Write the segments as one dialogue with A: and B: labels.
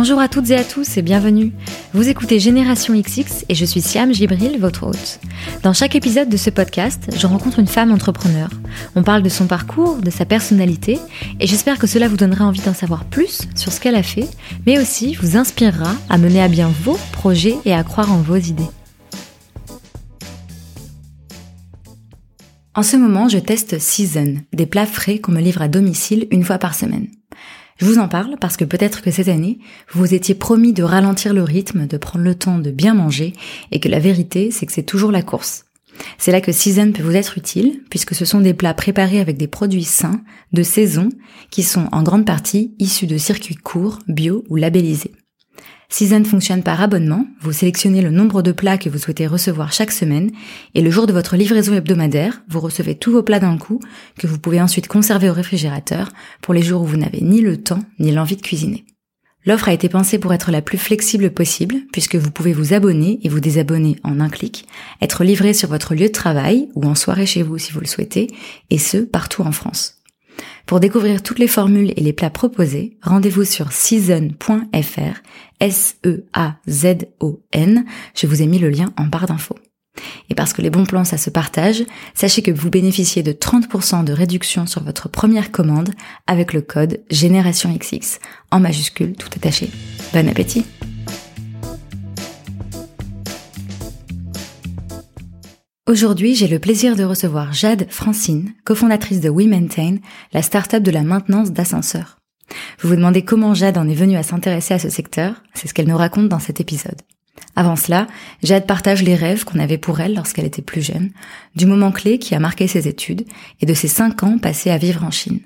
A: Bonjour à toutes et à tous et bienvenue. Vous écoutez Génération XX et je suis Siam Gibril, votre hôte. Dans chaque épisode de ce podcast, je rencontre une femme entrepreneur. On parle de son parcours, de sa personnalité et j'espère que cela vous donnera envie d'en savoir plus sur ce qu'elle a fait, mais aussi vous inspirera à mener à bien vos projets et à croire en vos idées. En ce moment, je teste Season, des plats frais qu'on me livre à domicile une fois par semaine. Je vous en parle parce que peut-être que cette année, vous vous étiez promis de ralentir le rythme, de prendre le temps de bien manger, et que la vérité, c'est que c'est toujours la course. C'est là que Season peut vous être utile, puisque ce sont des plats préparés avec des produits sains, de saison, qui sont en grande partie issus de circuits courts, bio ou labellisés. Season fonctionne par abonnement, vous sélectionnez le nombre de plats que vous souhaitez recevoir chaque semaine, et le jour de votre livraison hebdomadaire, vous recevez tous vos plats d'un coup, que vous pouvez ensuite conserver au réfrigérateur pour les jours où vous n'avez ni le temps ni l'envie de cuisiner. L'offre a été pensée pour être la plus flexible possible, puisque vous pouvez vous abonner et vous désabonner en un clic, être livré sur votre lieu de travail ou en soirée chez vous si vous le souhaitez, et ce, partout en France. Pour découvrir toutes les formules et les plats proposés, rendez-vous sur season.fr, S-E-A-Z-O-N. Je vous ai mis le lien en barre d'infos. Et parce que les bons plans, ça se partage, sachez que vous bénéficiez de 30% de réduction sur votre première commande avec le code GénérationXX, en majuscule tout attaché. Bon appétit Aujourd'hui, j'ai le plaisir de recevoir Jade Francine, cofondatrice de WeMaintain, la start-up de la maintenance d'ascenseurs. Vous vous demandez comment Jade en est venue à s'intéresser à ce secteur, c'est ce qu'elle nous raconte dans cet épisode. Avant cela, Jade partage les rêves qu'on avait pour elle lorsqu'elle était plus jeune, du moment clé qui a marqué ses études et de ses cinq ans passés à vivre en Chine.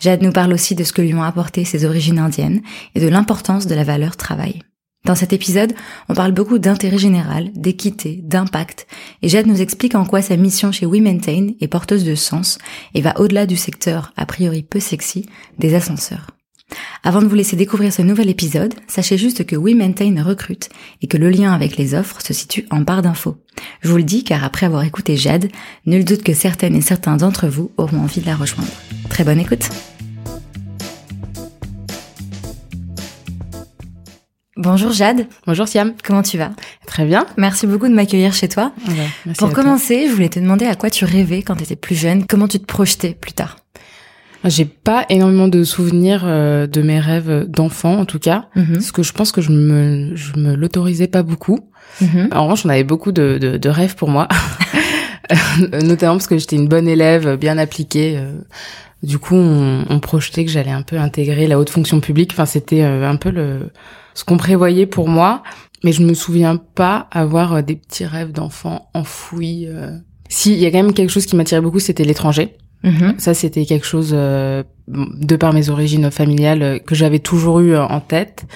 A: Jade nous parle aussi de ce que lui ont apporté ses origines indiennes et de l'importance de la valeur travail. Dans cet épisode, on parle beaucoup d'intérêt général, d'équité, d'impact, et Jade nous explique en quoi sa mission chez WeMaintain est porteuse de sens et va au-delà du secteur, a priori peu sexy, des ascenseurs. Avant de vous laisser découvrir ce nouvel épisode, sachez juste que WeMaintain recrute et que le lien avec les offres se situe en barre d'infos. Je vous le dis car après avoir écouté Jade, nul doute que certaines et certains d'entre vous auront envie de la rejoindre. Très bonne écoute Bonjour Jade.
B: Bonjour Siam.
A: Comment tu vas?
B: Très bien.
A: Merci beaucoup de m'accueillir chez toi. Pour commencer, je voulais te demander à quoi tu rêvais quand tu étais plus jeune, comment tu te projetais plus tard?
B: J'ai pas énormément de souvenirs euh, de mes rêves d'enfant en tout cas, mhm. parce que je pense que je me je me l'autorisais pas beaucoup. Mhm. En revanche, on avait beaucoup de, de, de rêves pour moi, notamment parce que j'étais une bonne élève, bien appliquée. Euh. Du coup, on, on projetait que j'allais un peu intégrer la haute fonction publique. Enfin, c'était euh, un peu le ce qu'on prévoyait pour moi, mais je me souviens pas avoir euh, des petits rêves d'enfant enfouis. Euh. Si, il y a quand même quelque chose qui m'attirait beaucoup, c'était l'étranger. Mm-hmm. Ça, c'était quelque chose, euh, de par mes origines familiales, que j'avais toujours eu en tête.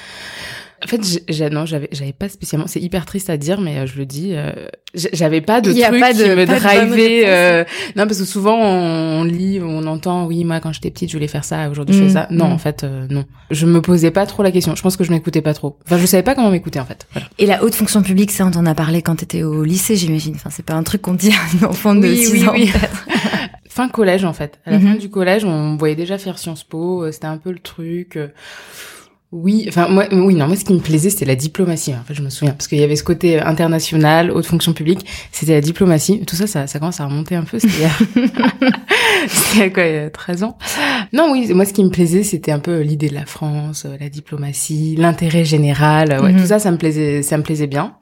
B: En fait, j'ai, non, j'avais, j'avais pas spécialement. C'est hyper triste à dire, mais euh, je le dis. Euh, j'avais pas de truc qui me drivait. Euh, non, parce que souvent on, lit, on entend, oui, moi quand j'étais petite, je voulais faire ça. Aujourd'hui, je fais mm, ça. Non, mm. en fait, non. Je me posais pas trop la question. Je pense que je m'écoutais pas trop. Enfin, je savais pas comment m'écouter en fait.
A: Et la haute fonction publique, ça, on t'en a parlé quand t'étais au lycée, j'imagine. Enfin, c'est pas un truc qu'on dit à un enfant de oui, 6 oui, ans. Oui.
B: fin collège en fait. À la fin mm-hmm. du collège, on voyait déjà faire Sciences Po. C'était un peu le truc. Oui, enfin moi, oui, non, moi ce qui me plaisait c'était la diplomatie. En fait, je me souviens parce qu'il y avait ce côté international, haute fonction publique, c'était la diplomatie. Tout ça, ça, ça commence à remonter un peu. C'était il y a quoi, il y a 13 ans. Non, oui, moi ce qui me plaisait c'était un peu l'idée de la France, la diplomatie, l'intérêt général. Ouais, mhm. tout ça, ça me plaisait, ça me plaisait bien.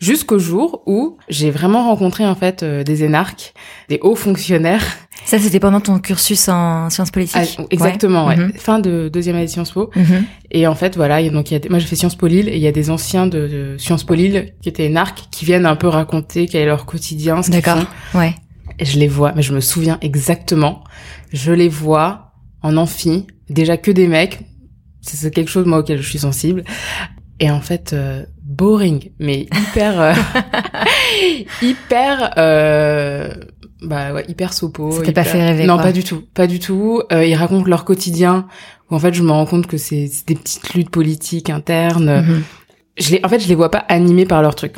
B: Jusqu'au jour où j'ai vraiment rencontré en fait euh, des énarques, des hauts fonctionnaires
A: ça, c'était pendant ton cursus en sciences politiques.
B: Ah, exactement, ouais. Mhm. Fin de deuxième année de Sciences Po. Mhm. Et en fait, voilà, donc il y a, moi j'ai fait Sciences Po Lille et il y a des anciens de, Sciences Po Lille qui étaient narcs qui viennent un peu raconter quel est leur quotidien, ce font.
A: Ouais.
B: Et je les vois, mais je me souviens exactement. Je les vois en amphi, déjà que des mecs. C'est quelque chose moi auquel je suis sensible. Et en fait, euh, boring, mais hyper, euh, hyper. Euh, bah ouais, hyper sopo.
A: C'était pas fait rêver.
B: Non, pas du tout, pas du tout. Euh, ils racontent leur quotidien. Où en fait, je me rends compte que c'est des petites luttes politiques internes. Mhm. Je les, en fait, je les vois pas animés par leur truc.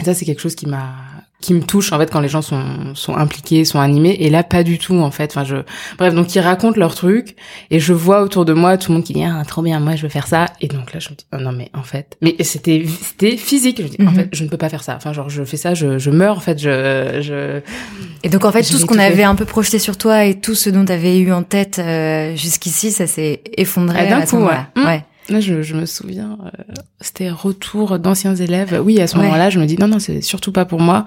B: Et ça, c'est quelque chose qui m'a qui me touche en fait quand les gens sont sont impliqués, sont animés et là pas du tout en fait. Enfin je bref donc ils racontent leur truc et je vois autour de moi tout le monde qui dit ah trop bien moi je veux faire ça et donc là je me dis oh, non mais en fait mais c'était c'était physique je me dis en mhm. fait je ne peux pas faire ça. Enfin genre je fais ça je je meurs en fait je je
A: Et donc en fait tout ce qu'on avait un peu projeté sur toi et tout ce dont tu avais eu en tête euh, jusqu'ici ça s'est effondré ah,
B: d'un coup ouais. Mmh. ouais. Là, je, je, me souviens, euh, c'était retour d'anciens élèves. Oui, à ce moment-là, je me dis non, non, c'est surtout pas pour moi.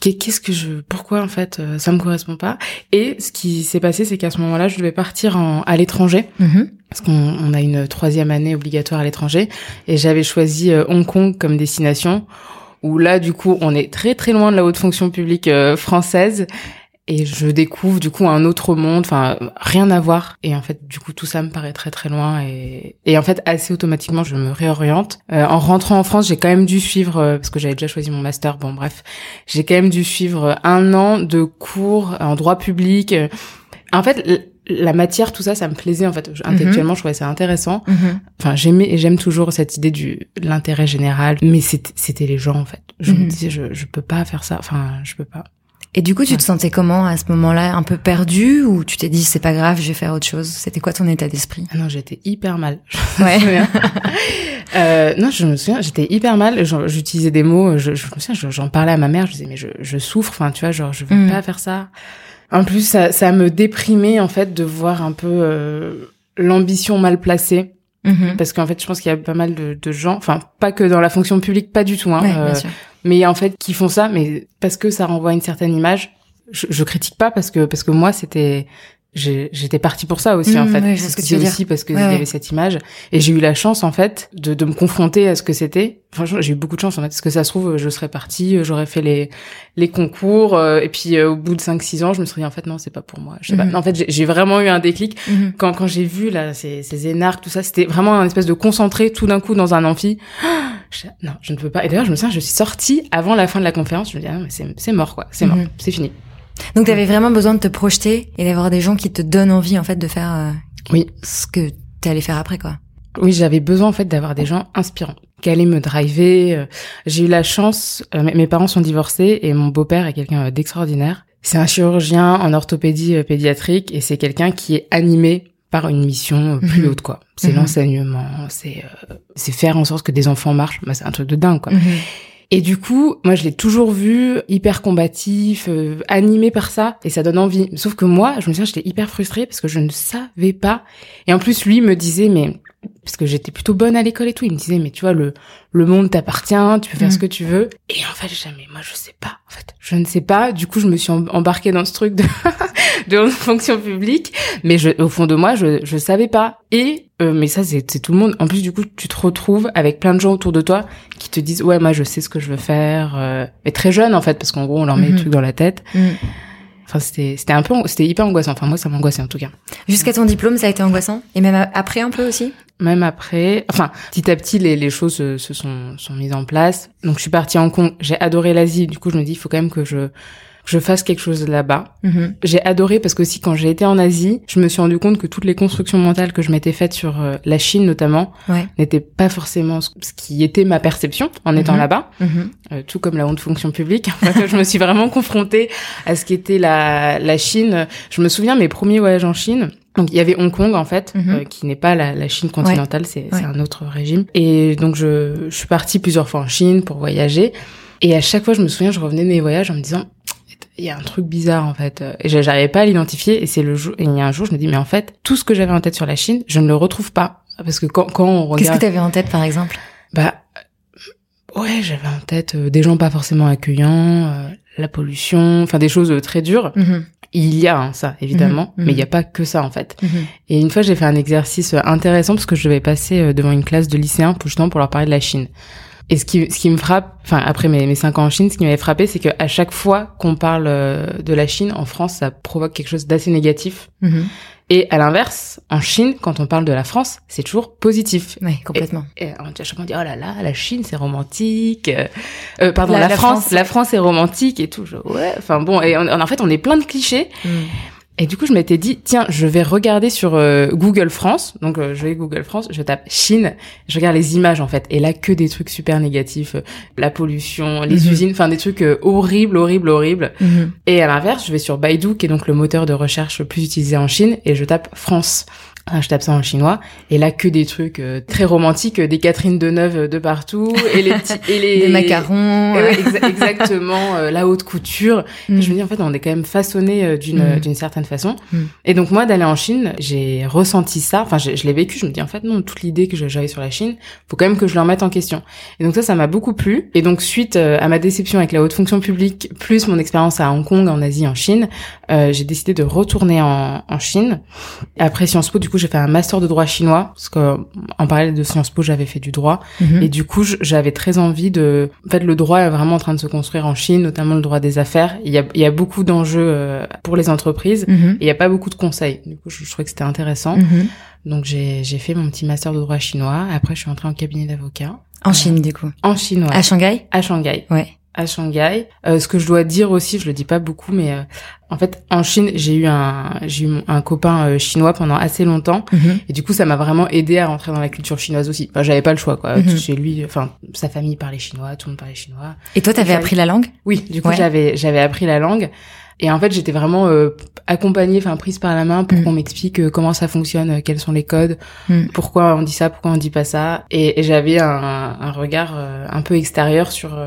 B: Qu'est-ce que je, pourquoi en fait, euh, ça me correspond pas? Et ce qui s'est passé, c'est qu'à ce moment-là, je devais partir en, à l'étranger. Mm-hmm. Parce qu'on on a une troisième année obligatoire à l'étranger. Et j'avais choisi euh, Hong Kong comme destination. Où là, du coup, on est très très loin de la haute fonction publique française et je découvre du coup un autre monde, enfin rien à voir. Et en fait, du coup, tout ça me paraît très très loin. Et, et en fait, assez automatiquement, je me réoriente. Euh, en rentrant en France, j'ai quand même dû suivre, euh, parce que j'avais déjà choisi mon master. Bon, bref, j'ai quand même dû suivre un an de cours en droit public. En fait, la matière, tout ça, ça me plaisait en fait. Intellectuellement, je trouvais ça intéressant. Mhm. Enfin, j'aimais et j'aime toujours cette idée du de l'intérêt général. Mais c'était les gens en fait. Je me mhm. disais, je je peux pas faire ça. Enfin, je peux pas.
A: Et du coup, tu te sentais comment à ce moment-là Un peu perdu ou tu t'es dit c'est pas grave, je vais faire autre chose? C'était quoi ton état d'esprit?
B: Ah Non, j'étais hyper mal. Ouais. euh, non, je me souviens, j'étais hyper mal. J'utilisais des mots. Je, je me souviens, j'en parlais à ma mère. Je disais mais je, je souffre. Enfin, tu vois, genre je veux mm. pas faire ça. En plus, ça, ça me déprimait en fait de voir un peu euh, l'ambition mal placée. Mm-hmm. Parce qu'en fait, je pense qu'il y a pas mal de, de, gens, enfin pas que dans la fonction publique, pas du tout. Hein, ouais, bien euh, sûr mais en fait qui font ça mais parce que ça renvoie une certaine image je, je critique pas parce que parce que moi c'était j'étais partie pour ça aussi en mmh, fait.
A: c'est ce
B: aussi parce que il y avait cette image. Et j'ai eu la chance en fait de, de me confronter à ce que c'était. Franchement j'ai eu beaucoup de chance en fait parce que ça se trouve je serais partie j'aurais fait les les concours euh, et puis euh, au bout de 5 6 ans je me serais dit en fait non c'est pas pour moi. Je sais pas. Mmh. en fait j'ai vraiment eu un déclic. Mmh. quand quand j'ai vu là ces ces énarques tout ça c'était vraiment un espèce de concentré tout d'un coup dans un amphi non, je ne peux pas. Et d'ailleurs, je me souviens, je suis sortie avant la fin de la conférence. Je me dis, ah, mais c'est mort, quoi. C'est mort. Mhm. C'est fini.
A: Donc, tu avais vraiment besoin de te projeter et d'avoir des gens qui te donnent envie, en fait, de faire euh,
B: oui.
A: ce que tu allais faire après, quoi.
B: Oui, j'avais besoin, en fait, d'avoir des gens inspirants qui allaient me driver. Euh. J'ai eu la chance, euh, mes parents sont divorcés et mon beau-père est quelqu'un d'extraordinaire. C'est un chirurgien en orthopédie pédiatrique et c'est quelqu'un qui est animé par une mission plus mhm. haute quoi. C'est mhm. l'enseignement, c'est euh, c'est faire en sorte que des enfants marchent, bah, c'est un truc de dingue quoi. Mhm. Et du coup, moi je l'ai toujours vu hyper combatif, euh, animé par ça et ça donne envie. Sauf que moi, je me souviens j'étais hyper frustrée parce que je ne savais pas et en plus lui me disait mais parce que j'étais plutôt bonne à l'école et tout, il me disait mais tu vois le le monde t'appartient, tu peux faire ce que tu veux. Et en fait, jamais moi je sais pas en fait. Je ne sais pas, du coup je me suis embarquée dans ce truc de de fonction publique, mais je, au fond de moi, je je savais pas. Et euh, mais ça c'est tout le monde. En plus du coup, tu te retrouves avec plein de gens autour de toi qui te disent ouais moi je sais ce que je veux faire, euh, mais très jeune en fait parce qu'en gros on leur met des mhm. trucs dans la tête. Mhm. Enfin, c'était, c'était un peu, c'était hyper angoissant. Enfin, moi, ça m'angoissait en tout cas.
A: Jusqu'à ton diplôme, ça a été angoissant? Et même après un peu aussi?
B: Même après. Enfin, petit à petit, les, les choses se, se sont, sont mises en place. Donc, je suis partie en Hong J'ai adoré l'Asie. Du coup, je me dis, il faut quand même que je, je fasse quelque chose là-bas. Mhm. J'ai adoré parce que aussi quand j'ai été en Asie, je me suis rendu compte que toutes les constructions mentales que je m'étais faites sur euh, la Chine notamment n'étaient pas forcément ce qui était ma perception en étant mhm. là-bas. Mhm. Euh, tout comme la honte fonction publique. je me suis vraiment confrontée à ce qu'était la, la Chine. Je me souviens mes premiers voyages en Chine. Donc il y avait Hong Kong en fait, euh, qui n'est pas la, la, Chine continentale, c'est un autre régime. Et donc je, je suis partie plusieurs fois en Chine pour voyager. Et à chaque fois, je me souviens, je revenais de mes voyages en me disant, il y a un truc bizarre en fait. Et j'arrivais pas à l'identifier. Et c'est le jour et il y a un jour je me dis mais en fait tout ce que j'avais en tête sur la Chine je ne le retrouve pas. Parce que quand quand on regarde
A: qu'est-ce que t'avais en tête par exemple?
B: Bah ouais j'avais en tête euh, des gens pas forcément accueillants euh, la pollution enfin des choses euh, très dures. Mm-hmm. Il y a hein, ça, évidemment, mm-hmm. mais il n'y a pas que ça, en fait. Mm-hmm. Et une fois, j'ai fait un exercice intéressant parce que je devais passer devant une classe de lycéens, justement, pour leur parler de la Chine. Et ce qui, ce qui me frappe, enfin après mes, mes cinq ans en Chine, ce qui m'avait frappé, c'est qu'à chaque fois qu'on parle euh, de la Chine en France, ça provoque quelque chose d'assez négatif. Et à l'inverse, en Chine, quand on parle de la France, c'est toujours positif.
A: Oui, complètement.
B: Et, on chaque fois dit oh là là, la Chine c'est romantique. Euh, euh pardon, la, France, la France est romantique et tout. ouais, enfin bon, et en fait on est plein de clichés. Mm. Et du coup, je m'étais dit, tiens, je vais regarder sur euh, Google France. Donc, euh, je vais Google France, je tape Chine, je regarde les images en fait. Et là, que des trucs super négatifs, euh, la pollution, les mhm. usines, enfin des trucs horribles, horribles, horribles. Mhm. Et à l'inverse, je vais sur Baidu, qui est donc le moteur de recherche le plus utilisé en Chine, et je tape France je tape ça en chinois et là que des trucs euh, très romantiques, des Catherine Deneuve de partout et les petits et les
A: des macarons,
B: exactement euh, la haute couture. Mm. Je me dis en fait on est quand même façonné euh, d'une mm. d'une certaine façon. Mm. Et donc moi d'aller en Chine, j'ai ressenti ça. Enfin je, je l'ai vécu. Je me dis en fait non toute l'idée que j'avais sur la Chine, faut quand même que je le remette en question. Et donc ça ça m'a beaucoup plu. Et donc suite à ma déception avec la haute fonction publique plus mon expérience à Hong Kong, en Asie, en Chine, j'ai décidé de retourner en, en Chine. Après Sciences Po du coup j'ai fait un master de droit chinois parce que en parallèle de Sciences Po, j'avais fait du droit mhm. et du coup, j'avais très envie de. En fait, le droit est vraiment en train de se construire en Chine, notamment le droit des affaires. Il y a, il y a beaucoup d'enjeux euh, pour les entreprises mhm. et il y a pas beaucoup de conseils. Du coup, je, trouvais que c'était intéressant. Mhm. Donc j'ai j'ai fait mon petit master de droit chinois. Après, je suis entrée en cabinet d'avocat.
A: En Chine, du coup.
B: En Chine, ouais.
A: À Shanghai?
B: À Shanghai.
A: Ouais
B: à Shanghai. Euh, ce que je dois dire aussi, je le dis pas beaucoup, mais euh, en fait, en Chine, j'ai eu un j'ai eu un copain euh, chinois pendant assez longtemps, mhm. et du coup, ça m'a vraiment aidé à rentrer dans la culture chinoise aussi. Enfin, j'avais pas le choix, quoi. Mhm. Chez lui, enfin, sa famille parlait chinois, tout le monde parlait chinois.
A: Et toi, t'avais appris la langue?
B: Oui, du coup, j'avais j'avais appris la langue. Et en fait, j'étais vraiment accompagnée, enfin prise par la main pour mhm. qu'on m'explique comment ça fonctionne, quels sont les codes, pourquoi on dit ça, pourquoi on dit pas ça. Et, et j'avais un, un, regard un peu extérieur sur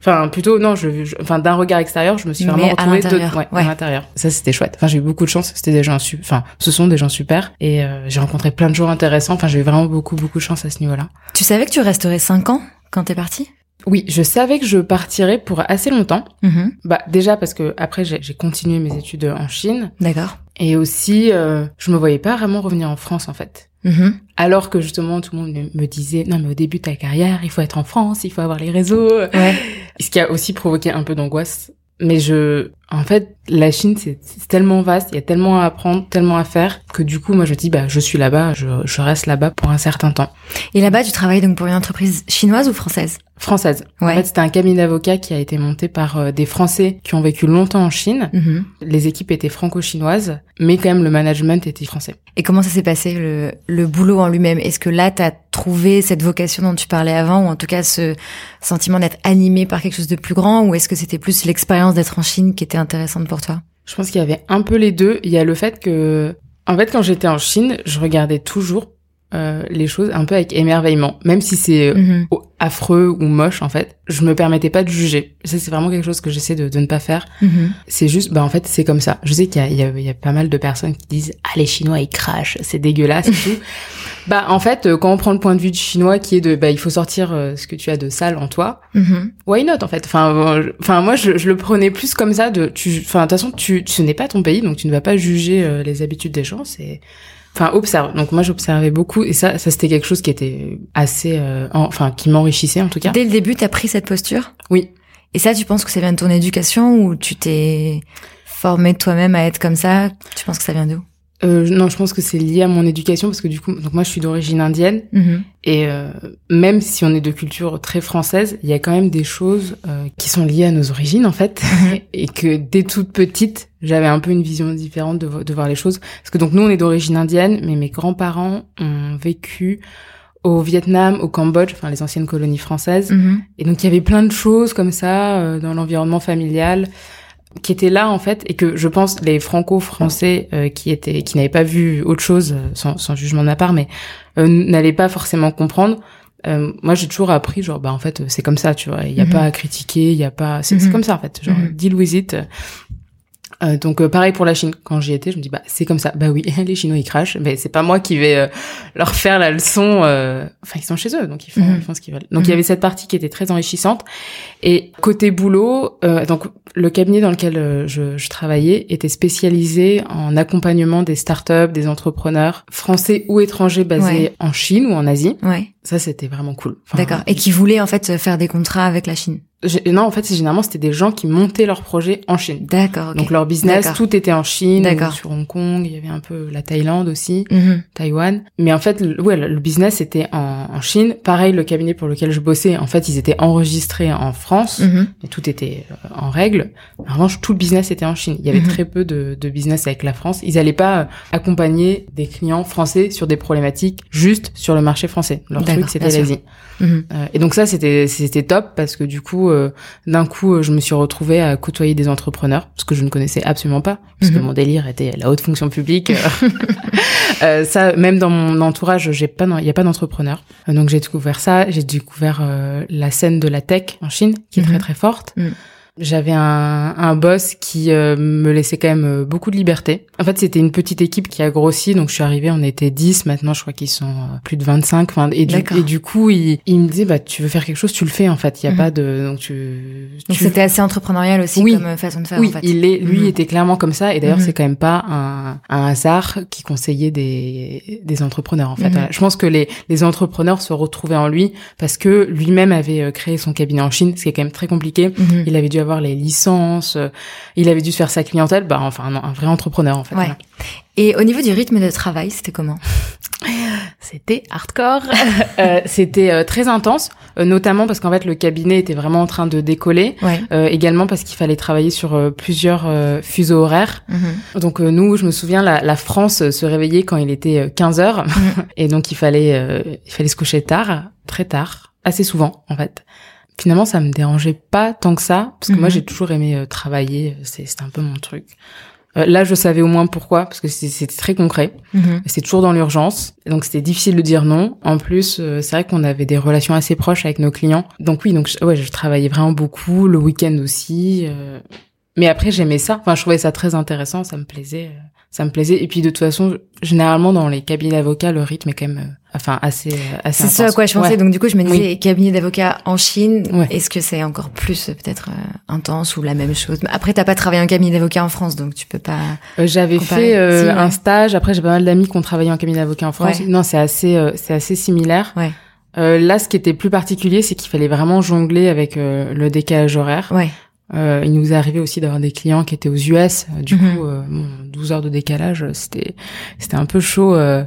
B: Enfin, plutôt, non, je, enfin, d'un regard extérieur, je me suis vraiment retrouvée de, ouais, à l'intérieur. Ça, c'était chouette. Enfin, j'ai eu beaucoup de chance. C'était des gens, enfin, ce sont des gens super. Et euh, j'ai rencontré plein de gens intéressants. Enfin, j'ai eu vraiment beaucoup, beaucoup de chance à ce niveau-là.
A: Tu savais que tu resterais cinq ans quand t'es partie?
B: Oui, je savais que je partirais pour assez longtemps. Mm-hmm. Bah déjà parce que après j'ai continué mes études en Chine.
A: D'accord.
B: Et aussi, euh, je me voyais pas vraiment revenir en France en fait. Mm-hmm. Alors que justement, tout le monde me disait, non mais au début de ta carrière, il faut être en France, il faut avoir les réseaux. Ouais. Ce qui a aussi provoqué un peu d'angoisse. Mais je, en fait, la Chine, c'est tellement vaste, il y a tellement à apprendre, tellement à faire, que du coup, moi, je dis, bah, je suis là-bas, je, je reste là-bas pour un certain temps.
A: Et là-bas, tu travailles donc pour une entreprise chinoise ou française?
B: Française. Ouais. En fait, c'était un cabinet d'avocats qui a été monté par euh, des Français qui ont vécu longtemps en Chine. Mm-hmm. Les équipes étaient franco-chinoises, mais quand même, le management était français.
A: Et comment ça s'est passé, le, le boulot en lui-même? Est-ce que là, tu as trouvé cette vocation dont tu parlais avant, ou en tout cas ce sentiment d'être animé par quelque chose de plus grand, ou est-ce que c'était plus l'expérience d'être en Chine qui était intéressante pour toi?
B: Je pense qu'il y avait un peu les deux. Il y a le fait que, en fait, quand j'étais en Chine, je regardais toujours euh, les choses un peu avec émerveillement, même si c'est euh, mhm. affreux ou moche en fait. Je me permettais pas de juger. Ça c'est vraiment quelque chose que j'essaie de, de, ne pas faire. Mhm. C'est juste, bah en fait c'est comme ça. Je sais qu'il y, y, y a, pas mal de personnes qui disent ah les Chinois ils crachent, c'est dégueulasse et tout. Bah en fait euh, quand on prend le point de vue du Chinois qui est de bah il faut sortir ce que tu as de sale en toi. Mhm. Why not en fait? Enfin enfin moi je, je, le prenais plus comme ça de tu enfin de toute façon tu ce n'est pas ton pays donc tu ne vas pas juger les habitudes des gens c'est enfin observe. Donc moi j'observais beaucoup et ça ça c'était quelque chose qui était assez euh, enfin qui m'enrichissait en tout cas.
A: Dès le début t'as pris cette posture?
B: Oui.
A: Et ça tu penses que ça vient de ton éducation ou tu t'es formé toi-même à être comme ça? Tu penses que ça vient d'où?
B: Euh, non, je pense que c'est lié à mon éducation parce que du coup, donc moi je suis d'origine indienne. Mm-hmm. et euh, même si on est de culture très française, il y a quand même des choses euh, qui sont liées à nos origines en fait. Mm-hmm. et que dès toute petite, j'avais un peu une vision différente de, de, voir les choses. Parce que donc nous on est d'origine indienne, mais mes grands-parents ont vécu au Vietnam, au Cambodge, enfin les anciennes colonies françaises. Mm-hmm. et donc il y avait plein de choses comme ça euh, dans l'environnement familial qui était là en fait et que je pense les franco-français euh, qui étaient qui n'avaient pas vu autre chose euh, sans, sans jugement de ma part mais euh, n'allaient pas forcément comprendre. Moi j'ai toujours appris genre bah en fait c'est comme ça tu vois. Il y a mhm. pas à critiquer il y a pas c'est mhm. comme ça en fait. Genre deal with it euh, donc euh, pareil pour la Chine. Quand j'y étais, je me dis bah c'est comme ça. Bah oui, les Chinois ils crachent, mais c'est pas moi qui vais euh, leur faire la leçon. Enfin ils sont chez eux, donc ils font, mhm. ce qu'ils veulent. Donc il y mhm. avait cette partie qui était très enrichissante. Et côté boulot, donc le cabinet dans lequel je, je, travaillais était spécialisé en accompagnement des startups, des entrepreneurs français ou étrangers basés en Chine ou en Asie.
A: Ouais
B: Ça, c'était vraiment cool.
A: D'accord. Et qui voulaient en fait faire des contrats avec la Chine.
B: Non, en fait, généralement c'était des gens qui montaient leurs projets en Chine.
A: D'accord.
B: Donc leur business, tout était en Chine, D'accord. sur Hong Kong, il y avait un peu la Thaïlande aussi, mm Taïwan. Mais en fait, le, ouais, le business était en, en, Chine. Pareil, le cabinet pour lequel je bossais, en fait, ils étaient enregistrés en France, mm mais tout était euh, en règle. En revanche, tout le business était en Chine. Il y avait mhm. très peu de, de, business avec la France. Ils allaient pas euh, accompagner des clients français sur des problématiques juste sur le marché français. Leur truc, c'était l'Asie. Mhm. Euh, et donc ça, c'était c'était top parce que du coup, euh, d'un coup, je me suis retrouvée à côtoyer des entrepreneurs, ce que je ne connaissais absolument pas, parce que mhm. mon délire était la haute fonction publique. euh, ça, même dans mon entourage, j'ai pas, il y a pas d'entrepreneurs. donc j'ai découvert ça. J'ai découvert la scène de la tech en Chine, qui est très très forte. J'avais un, un boss qui euh, me laissait quand même euh, beaucoup de liberté. En fait, c'était une petite équipe qui a grossi, donc je suis arrivée, on était 10, maintenant je crois qu'ils sont euh, plus de 25. Enfin, et, du, et du coup, il, il me disait, bah, tu veux faire quelque chose, tu le fais en fait. Il y a mhm. pas de... Donc, tu,
A: donc c'était assez entrepreneurial aussi comme façon de faire
B: oui,
A: en fait.
B: il est, lui mhm. était clairement comme ça. Et d'ailleurs, mhm. c'est quand même pas un, un hasard qui conseillait des, des entrepreneurs en fait. Je pense que les, les entrepreneurs se retrouvaient en lui parce que lui-même avait créé son cabinet en Chine, ce qui est quand même très compliqué. Il avait dû avoir les licences, euh, il avait dû se faire sa clientèle, bah enfin un, vrai entrepreneur en fait.
A: Et au niveau du rythme de travail, c'était comment?
B: C'était hardcore, euh, c'était euh, très intense, notamment parce qu'en fait le cabinet était vraiment en train de décoller, également parce qu'il fallait travailler sur plusieurs fuseaux horaires. Mhm. Donc nous, je me souviens, la, France se réveillait quand il était 15 heures, mhm. et donc il fallait il fallait se coucher tard, très tard, assez souvent en fait finalement ça me dérangeait pas tant que ça parce que moi mhm. j'ai toujours aimé euh, travailler euh, c'était un peu mon truc. Euh, là je savais au moins pourquoi parce que c'était très concret. Mhm. c'est toujours dans l'urgence. Donc c'était difficile de dire non. En plus c'est vrai qu'on avait des relations assez proches avec nos clients. Donc oui donc ouais je travaillais vraiment beaucoup le week-end aussi mais après j'aimais ça. Enfin je trouvais ça très intéressant ça me plaisait ça me plaisait. Et puis de toute façon généralement dans les cabinets d'avocats le rythme est quand même enfin assez assez
A: c'est ça à quoi je pensais. Donc du coup je me disais cabinet d'avocats en Chine est-ce que c'est encore plus peut-être euh, intense ou la même chose? Après t'as pas travaillé en cabinet d'avocats en France donc tu peux pas
B: euh, j'avais fait euh, un stage. Après j'ai pas mal d'amis qui ont travaillé en cabinet d'avocats en France. Non c'est assez c'est assez similaire. Ouais. là ce qui était plus particulier c'est qu'il fallait vraiment jongler avec le décalage horaire. Ouais. Euh, il nous est arrivé aussi d'avoir des clients qui étaient aux US. Du mhm. coup, euh, 12 heures de décalage, c'était c'était un peu chaud. Euh,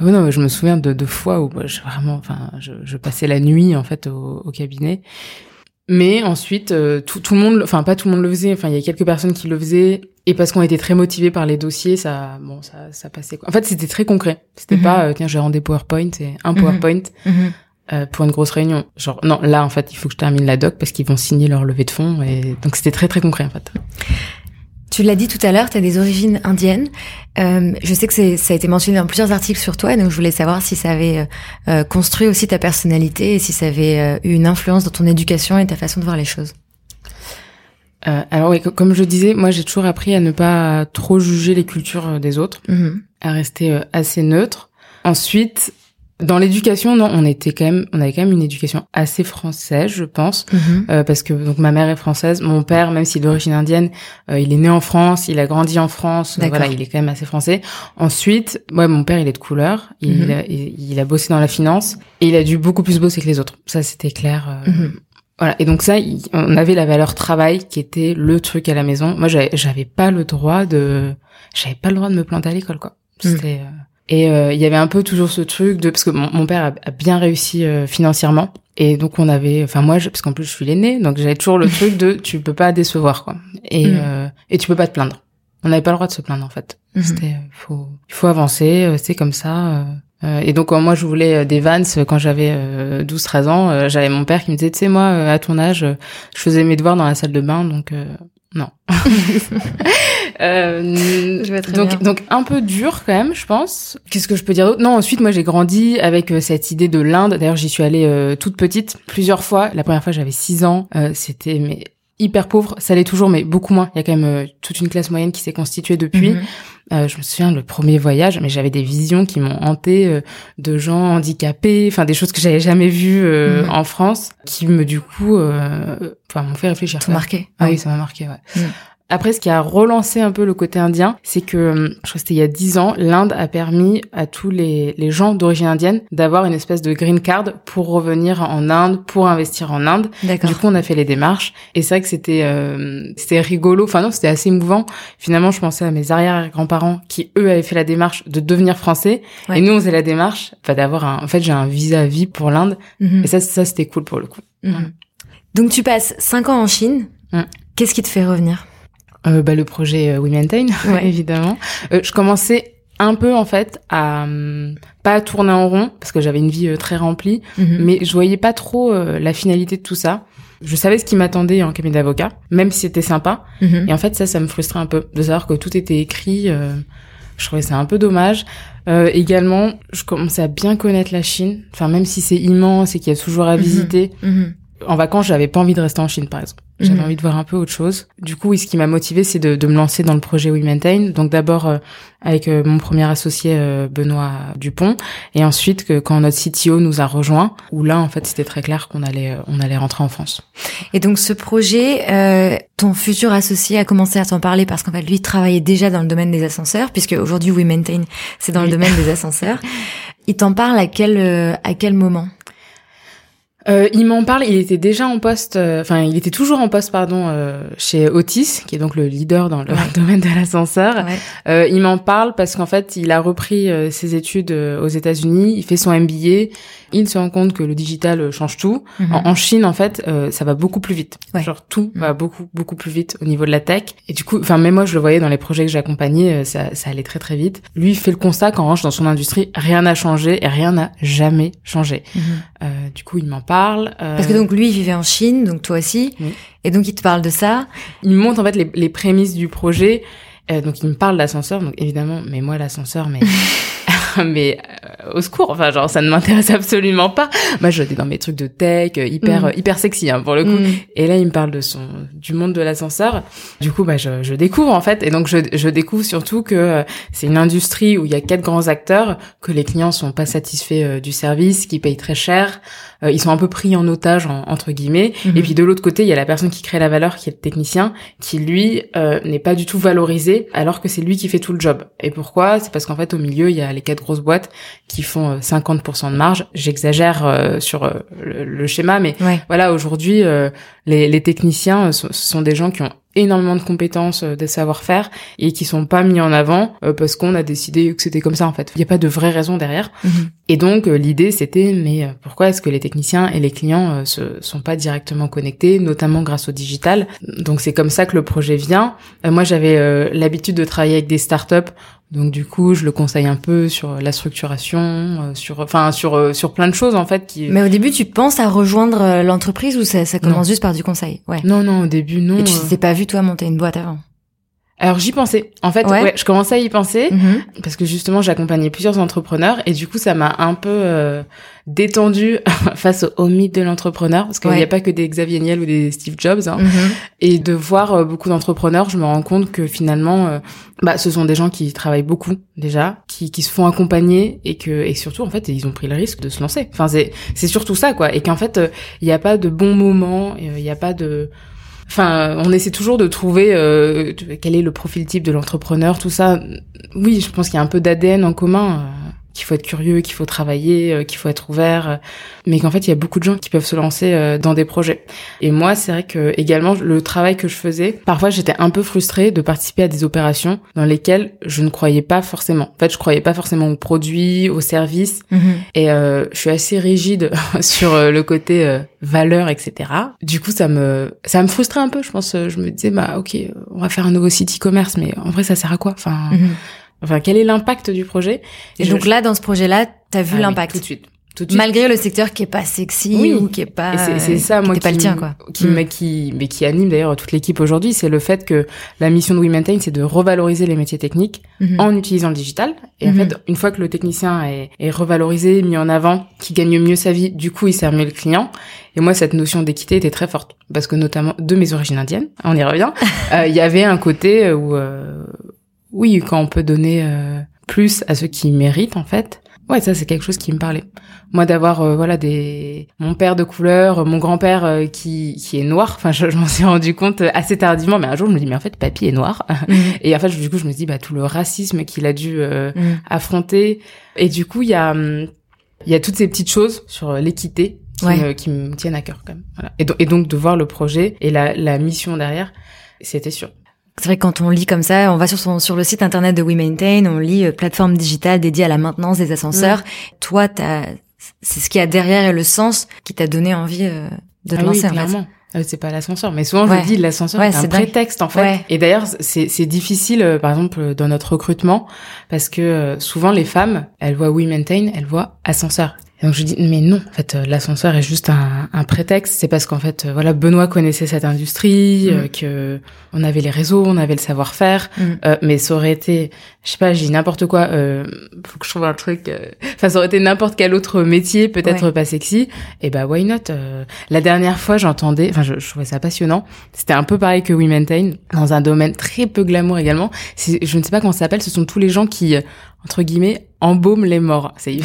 B: Oh non, je me souviens de deux fois où je vraiment, enfin, je, je, passais la nuit en fait au, au cabinet. Mais ensuite, euh, tout, tout, le monde, enfin pas tout le monde le faisait. Enfin, il y a quelques personnes qui le faisaient, et parce qu'on était très motivés par les dossiers, ça, bon, ça, ça passait. Quoi. En fait, c'était très concret. C'était mhm. pas, euh, tiens, j'ai rendu PowerPoint, c'est un mhm. PowerPoint. Mhm. Euh, pour une grosse réunion. Genre non, là en fait, il faut que je termine la doc parce qu'ils vont signer leur levée de fonds et donc c'était très très concret en fait.
A: Tu l'as dit tout à l'heure, tu as des origines indiennes. Euh, je sais que ça a été mentionné dans plusieurs articles sur toi, donc je voulais savoir si ça avait euh, euh, construit aussi ta personnalité et si ça avait eu une influence dans ton éducation et ta façon de voir les choses.
B: alors oui, comme je disais, moi j'ai toujours appris à ne pas trop juger les cultures des autres, mm-hmm. à rester assez neutre. Ensuite, dans l'éducation, non, on était quand même, on avait quand même une éducation assez française, je pense, mhm. euh, parce que donc ma mère est française, mon père, même s'il est d'origine indienne, euh, il est né en France, il a grandi en France, voilà, il est quand même assez français. Ensuite, ouais, mon père, il est de couleur, il, mhm. a, il, a bossé dans la finance et il a dû beaucoup plus bosser que les autres. Ça, c'était clair. Euh, mhm. Voilà. Et donc ça, on avait la valeur travail qui était le truc à la maison. Moi, j'avais pas le droit de, j'avais pas le droit de me planter à l'école, quoi. C'était et euh, il y avait un peu toujours ce truc de parce que mon, père a, bien réussi euh, financièrement et donc on avait enfin moi parce qu'en plus je suis l'aîné donc j'avais toujours le truc de tu peux pas décevoir quoi et mm. euh, et tu peux pas te plaindre. On n'avait pas le droit de se plaindre en fait. Mm-hmm. C'était faut il faut avancer, c'est comme ça. et donc moi je voulais des Vans quand j'avais 12-13 ans, j'avais mon père qui me disait tu sais moi à ton âge, je faisais mes devoirs dans la salle de bain donc non. euh, donc, donc un peu dur quand même, je pense. Qu'est-ce que je peux dire d'autre? Non, ensuite moi j'ai grandi avec euh, cette idée de l'Inde. D'ailleurs j'y suis allée euh, toute petite plusieurs fois. La première fois j'avais 6 ans. Euh, c'était mais hyper pauvre. Ça l'est toujours, mais beaucoup moins. Il y a quand même toute une classe moyenne qui s'est constituée depuis. Mhm. Euh, je me souviens le premier voyage, mais j'avais des visions qui m'ont hanté euh, de gens handicapés, enfin des choses que j'avais jamais vues euh, mhm. en France, qui me du coup, enfin m'ont fait réfléchir.
A: Ça marqué.
B: Ah oui, ça m'a marqué. Ouais. Mhm. Après, ce qui a relancé un peu le côté indien, c'est que, euh, je crois que c'était il y a dix ans, l'Inde a permis à tous les, les gens d'origine indienne d'avoir une espèce de green card pour revenir en Inde, pour investir en Inde. Du coup, on a fait les démarches. Et c'est vrai que c'était euh, c'était rigolo. Enfin non, c'était assez émouvant. Finalement, je pensais à mes arrière-grands-parents qui, eux, avaient fait la démarche de devenir français. Et nous, on faisait la démarche enfin, d'avoir un... En fait, j'ai un visa à vie pour l'Inde. Mhm. Et ça, ça c'était cool pour le coup. Mhm.
A: Donc, tu passes cinq ans en Chine. Mm. Qu'est-ce qui te fait revenir?
B: Euh, bah, le projet euh, We Maintain, évidemment. Euh, je commençais un peu en fait à euh, pas tourner en rond parce que j'avais une vie euh, très remplie, mhm. mais je voyais pas trop la finalité de tout ça. Je savais ce qui m'attendait en cabinet d'avocat, même si c'était sympa. Mhm. Et en fait, ça, ça me frustrait un peu de savoir que tout était écrit. je trouvais ça un peu dommage. également, je commençais à bien connaître la Chine. Enfin, même si c'est immense et qu'il y a toujours à mhm. visiter. En vacances, j'avais pas envie de rester en Chine, par exemple. J'avais mhm. envie de voir un peu autre chose. Du coup, oui, ce qui m'a motivé, c'est de, de, me lancer dans le projet We Maintain. Donc d'abord euh, avec euh, mon premier associé euh, Benoît Dupont, et ensuite que quand notre CTO nous a rejoint, où là, en fait, c'était très clair qu'on allait on allait rentrer en France.
A: Et donc ce projet, ton futur associé a commencé à t'en parler parce qu'en fait, lui travaillait déjà dans le domaine des ascenseurs, puisque aujourd'hui We Maintain, c'est dans le domaine des ascenseurs. Il t'en parle à quel à quel moment?
B: Euh, il m'en parle, il était déjà en poste, euh, enfin il était toujours en poste pardon euh, chez Otis, qui est donc le leader dans le domaine de l'ascenseur. Euh, il m'en parle parce qu'en fait il a repris ses études aux États-Unis, il fait son MBA, il se rend compte que le digital change tout. Mhm. en, Chine en fait ça va beaucoup plus vite, genre tout mhm. va beaucoup beaucoup plus vite au niveau de la tech. Et du coup, enfin même moi je le voyais dans les projets que j'accompagnais, ça, ça allait très très vite. Lui il fait le constat qu'en revanche dans son industrie rien n'a changé et rien n'a jamais changé. Mhm. du coup il m'en parle.
A: Euh, Parce que donc lui il vivait en Chine, donc toi aussi, et donc il te parle de ça.
B: Il me montre en fait les, les prémices du projet. Euh, donc il me parle d'ascenseur, donc évidemment, mais moi l'ascenseur, mais mais euh, au secours, enfin genre ça ne m'intéresse absolument pas. Moi j'étais dans mes trucs de tech, euh, hyper mm. hyper sexy hein, pour le coup. Mm. Et là il me parle de son du monde de l'ascenseur. Du coup bah je, je découvre en fait, et donc je, je découvre surtout que c'est une industrie où il y a quatre grands acteurs, que les clients sont pas satisfaits du service, qui payent très cher. Euh, ils sont un peu pris en otage entre guillemets. Mhm. Et puis de l'autre côté, il y a la personne qui crée la valeur, qui est le technicien, qui lui euh, n'est pas du tout valorisé, alors que c'est lui qui fait tout le job. Et pourquoi? C'est parce qu'en fait au milieu, il y a les quatre grosses boîtes qui font 50% euh, de marge. J'exagère sur le, schéma, mais voilà, aujourd'hui, les, les, techniciens, ce sont des gens qui ont énormément de compétences, euh, de savoir-faire et qui sont pas mis en avant euh, parce qu'on a décidé que c'était comme ça en fait. Il n'y a pas de vraie raison derrière. Mhm. Et donc euh, l'idée c'était mais pourquoi est-ce que les techniciens et les clients se sont pas directement connectés, notamment grâce au digital? Donc c'est comme ça que le projet vient. moi j'avais l'habitude de travailler avec des startups donc du coup, je le conseille un peu sur la structuration, euh, sur enfin sur euh, sur plein de choses en fait. Qui...
A: Mais au début, tu penses à rejoindre euh, l'entreprise ou ça, ça commence juste par du conseil?
B: Ouais. Non non, au début non.
A: Et tu t'es pas vu toi monter une boîte avant?
B: Alors j'y pensais. En fait, ouais. je commençais à y penser mhm. parce que justement j'accompagnais plusieurs entrepreneurs et du coup ça m'a un peu euh, détendu face au, mythe de l'entrepreneur parce qu'il n'y a pas que des Xavier Niel ou des Steve Jobs hein. mhm. et de voir euh, beaucoup d'entrepreneurs, je me rends compte que finalement euh, bah ce sont des gens qui travaillent beaucoup déjà, qui, qui se font accompagner et que et surtout en fait ils ont pris le risque de se lancer. Enfin c'est c'est surtout ça quoi et qu'en fait il n'y a pas de bon moment, il n'y a pas de Enfin, on essaie toujours de trouver euh, quel est le profil type de l'entrepreneur, tout ça. Oui, je pense qu'il y a un peu d'ADN en commun. Euh qu'il faut être curieux, qu'il faut travailler, euh, qu'il faut être ouvert, euh, mais qu'en fait il y a beaucoup de gens qui peuvent se lancer euh, dans des projets. Et moi, c'est vrai que également le travail que je faisais, parfois j'étais un peu frustrée de participer à des opérations dans lesquelles je ne croyais pas forcément. En fait, je croyais pas forcément aux produits, aux services, mhm. et je suis assez rigide sur le côté valeur, etc. Du coup, ça me ça me frustrait un peu. Je pense, je me disais bah ok, on va faire un nouveau site e-commerce, mais en vrai ça sert à quoi? Enfin. Mhm. Enfin, quel est l'impact du projet
A: Et, donc là, dans ce projet-là, t'as vu ah l'impact
B: tout de suite.
A: Tout de suite. Malgré le secteur qui est pas sexy ou qui est pas
B: c'est ça moi qui
A: pas le tien quoi.
B: qui mm. qui mais qui anime d'ailleurs toute l'équipe aujourd'hui c'est le fait que la mission de We Maintain c'est de revaloriser les métiers techniques mm-hmm. en utilisant le digital et en mm-hmm. fait une fois que le technicien est, est revalorisé mis en avant qui gagne mieux sa vie du coup il sert mieux le client et moi cette notion d'équité était très forte parce que notamment de mes origines indiennes on y revient euh, il y avait un côté où euh, oui, quand on peut donner euh, plus à ceux qui méritent en fait, Ouais, ça c'est quelque chose qui me parlait. Moi d'avoir euh, voilà des mon père de couleur, mon grand-père euh, qui qui est noir. Enfin, je, m'en suis rendu compte assez tardivement, mais un jour je me dis mais en fait papy est noir. Mhm. Et en fait du coup je me dis bah tout le racisme qu'il a dû euh, mhm. affronter. Et du coup il y a hum, il y a toutes ces petites choses sur l'équité qui, qui, me tiennent à cœur quand même. Voilà. Et, et, donc de voir le projet et la, la mission derrière, c'était sûr.
A: C'est vrai que quand on lit comme ça, on va sur son, sur le site internet de We Maintain, on lit euh, plateforme digitale dédiée à la maintenance des ascenseurs. Mm. Toi, t'as, c'est ce qui a derrière le sens qui t'a donné envie euh, de te ah lancer.
B: Oui, clairement. Euh, c'est pas l'ascenseur, mais souvent je dis l'ascenseur c'est un prétexte en fait. Et d'ailleurs c'est c'est difficile par exemple dans notre recrutement parce que souvent les femmes elles voient We Maintain, elles voient ascenseur donc je dis mais non, en fait euh, l'ascenseur est juste un, un prétexte. C'est parce qu'en fait euh, voilà Benoît connaissait cette industrie, mm. euh, que on avait les réseaux, on avait le savoir-faire, mm. mais ça aurait été, je sais pas, j'ai n'importe quoi. faut que je trouve un truc. Enfin ça aurait été n'importe quel autre métier, peut-être pas sexy. Et bah why not La dernière fois j'entendais, enfin je, je, trouvais ça passionnant. C'était un peu pareil que We Maintain dans un domaine très peu glamour également. Je ne sais pas comment ça s'appelle. Ce sont tous les gens qui entre guillemets embaume les morts. C'est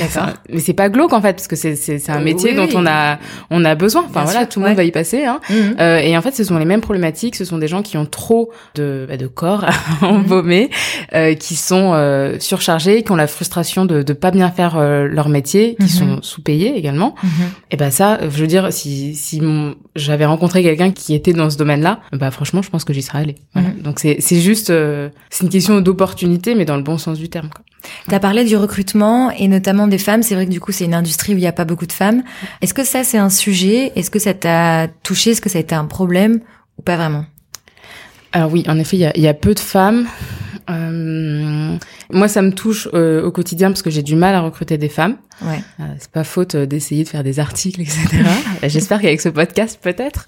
B: mais c'est pas glauque en fait parce que c'est c'est un métier dont on a on a besoin. Enfin voilà, tout le monde va y passer. Hein. Mhm. euh, et en fait, ce sont les mêmes problématiques. Ce sont des gens qui ont trop de bah, de corps à embaumer, euh, qui sont euh, surchargés, qui ont la frustration de de pas bien faire euh, leur métier, qui mhm. sont sous-payés également. Mhm. Et ben ça, je veux dire, si si j'avais rencontré quelqu'un qui était dans ce domaine-là, bah franchement, je pense que j'y serais allée. Donc c'est c'est juste euh, c'est une question d'opportunité, mais dans le bon sens du terme. Quoi.
A: Tu as parlé du recrutement et notamment des femmes. C'est vrai que du coup, c'est une industrie où il n'y a pas beaucoup de femmes. Est-ce que ça, c'est un sujet? Est-ce que ça t'a touché? Est-ce que ça a été un problème? Ou pas vraiment?
B: Alors oui, en effet, il y a, y a, peu de femmes. Euh, moi, ça me touche euh, au quotidien parce que j'ai du mal à recruter des femmes. Ouais. Euh, c'est pas faute euh, d'essayer de faire des articles, etc. J'espère qu'avec ce podcast, peut-être.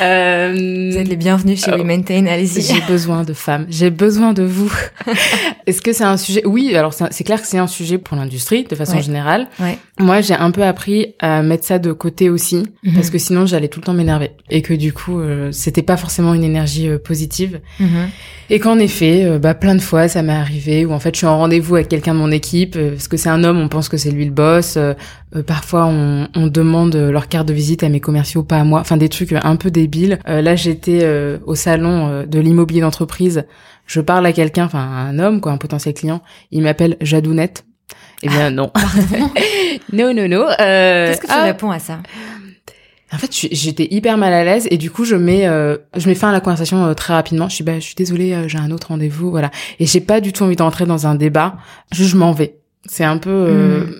A: Euh, vous êtes les bienvenus chez We Maintain. Allez-y.
B: J'ai besoin de femmes. J'ai besoin de vous. Est-ce que c'est un sujet? Oui, alors c'est clair que c'est un sujet pour l'industrie de façon générale. Ouais. Moi, j'ai un peu appris à mettre ça de côté aussi mhm. parce que sinon, j'allais tout le temps m'énerver et que du coup, euh, c'était pas forcément une énergie positive. Mhm. Et qu'en effet, bah plein de fois, ça m'est arrivé où en fait, je suis en rendez-vous avec quelqu'un de mon équipe parce que c'est un homme, on pense que c'est lui le boss euh, euh, parfois, on, on, demande leur carte de visite à mes commerciaux, pas à moi. Enfin, des trucs un peu débiles. Euh, là, j'étais au salon de l'immobilier d'entreprise. Je parle à quelqu'un, enfin un homme, quoi, un potentiel client. Il m'appelle Jadounette. Eh bien, non. non, non, non.
A: Qu'est-ce que tu ah. réponds à ça?
B: En fait, j'étais hyper mal à l'aise et du coup, je mets, je mets fin à la conversation très rapidement. Je suis, bah, je suis désolée, j'ai un autre rendez-vous, voilà. Et j'ai pas du tout envie d'entrer dans un débat. Je, je m'en vais. C'est un peu, euh, mm.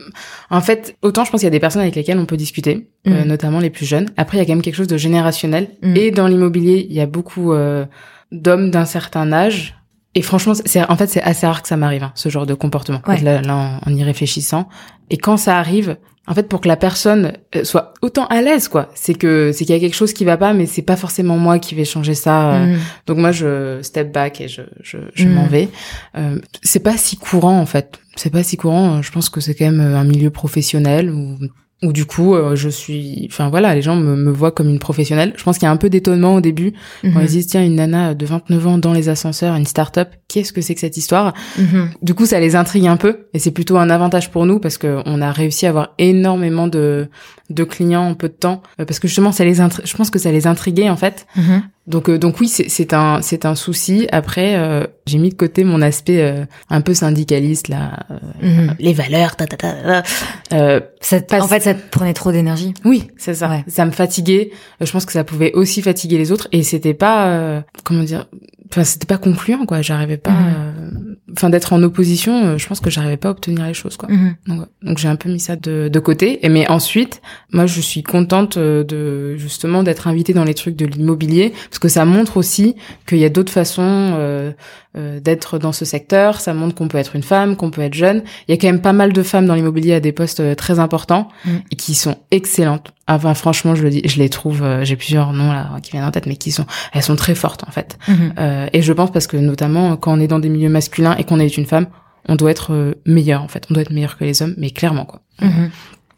B: en fait, autant je pense qu'il y a des personnes avec lesquelles on peut discuter, euh, mm. notamment les plus jeunes. Après, il y a quand même quelque chose de générationnel. Mm. Et dans l'immobilier, il y a beaucoup euh, d'hommes d'un certain âge. Et franchement, c'est en fait c'est assez rare que ça m'arrive hein, ce genre de comportement. Là, là en, y réfléchissant. Et quand ça arrive, en fait, pour que la personne soit autant à l'aise, quoi, c'est que c'est qu'il y a quelque chose qui va pas, mais c'est pas forcément moi qui vais changer ça. Donc moi, je step back et je je, je m'en vais. Euh, c'est pas si courant en fait c'est pas si courant. Je pense que c'est quand même euh, un milieu professionnel où, où du coup, euh, je suis, enfin voilà, les gens me, me voient comme une professionnelle. Je pense qu'il y a un peu d'étonnement au début quand ils disent tiens une nana de 29 ans dans les ascenseurs, une start-up, qu'est-ce que c'est que cette histoire? Mhm. Du coup, ça les intrigue un peu et c'est plutôt un avantage pour nous parce que on a réussi à avoir énormément de de clients en peu de temps euh, parce que justement ça les je pense que ça les intriguait en fait mhm. Donc euh, donc oui, c'est un c'est un souci. Après, euh, j'ai mis de côté mon aspect euh, un peu syndicaliste là,
A: mhm. les valeurs, ta ta ta. ta. en fait, ça te prenait trop d'énergie.
B: Oui, c'est ça. Ça me fatiguait. Je pense que ça pouvait aussi fatiguer les autres et c'était pas comment dire. Enfin, c'était pas concluant quoi. J'arrivais pas. Mhm. Enfin, d'être en opposition, je pense que j'arrivais pas à obtenir les choses quoi. Mhm. Donc, donc j'ai un peu mis ça de, de côté. Et mais ensuite, moi, je suis contente de justement d'être invitée dans les trucs de l'immobilier parce que ça montre aussi qu'il y a d'autres façons euh, euh, d'être dans ce secteur. Ça montre qu'on peut être une femme, qu'on peut être jeune. Il y a quand même pas mal de femmes dans l'immobilier à des postes euh, très importants mm. et qui sont excellentes. Enfin, franchement, je le dis, je les trouve. J'ai plusieurs noms là qui viennent en tête, mais qui sont, elles sont très fortes en fait. Mm-hmm. et je pense parce que notamment quand on est dans des milieux masculins et qu'on est une femme, on doit être meilleur en fait. On doit être meilleur que les hommes, mais clairement quoi. Mm-hmm.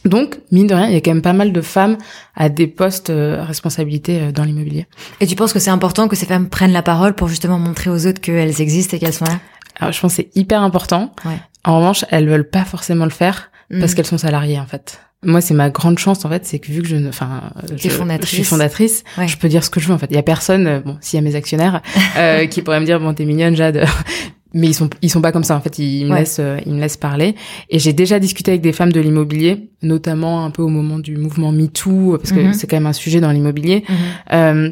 B: Donc, mine de rien, il y a quand même pas mal de femmes à des postes euh, à responsabilité euh, dans l'immobilier.
A: Et tu penses que c'est important que ces femmes prennent la parole pour justement montrer aux autres qu'elles existent et qu'elles sont là?
B: Alors, je pense que c'est hyper important. Ouais. En revanche, elles veulent pas forcément le faire parce qu'elles sont salariées en fait. Moi, c'est ma grande chance en fait, c'est que vu que je, enfin, je, je, suis fondatrice, je peux dire ce que je veux en fait. Il y a personne, euh, bon, s'il y a mes actionnaires, euh, qui pourraient me dire bon, t'es mignonne, Jade, mais ils sont ils sont pas comme ça en fait. Ils, me laissent euh, ils me laissent parler. Et j'ai déjà discuté avec des femmes de l'immobilier, notamment un peu au moment du mouvement #MeToo, parce que mhm. c'est quand même un sujet dans l'immobilier. Mhm. Euh,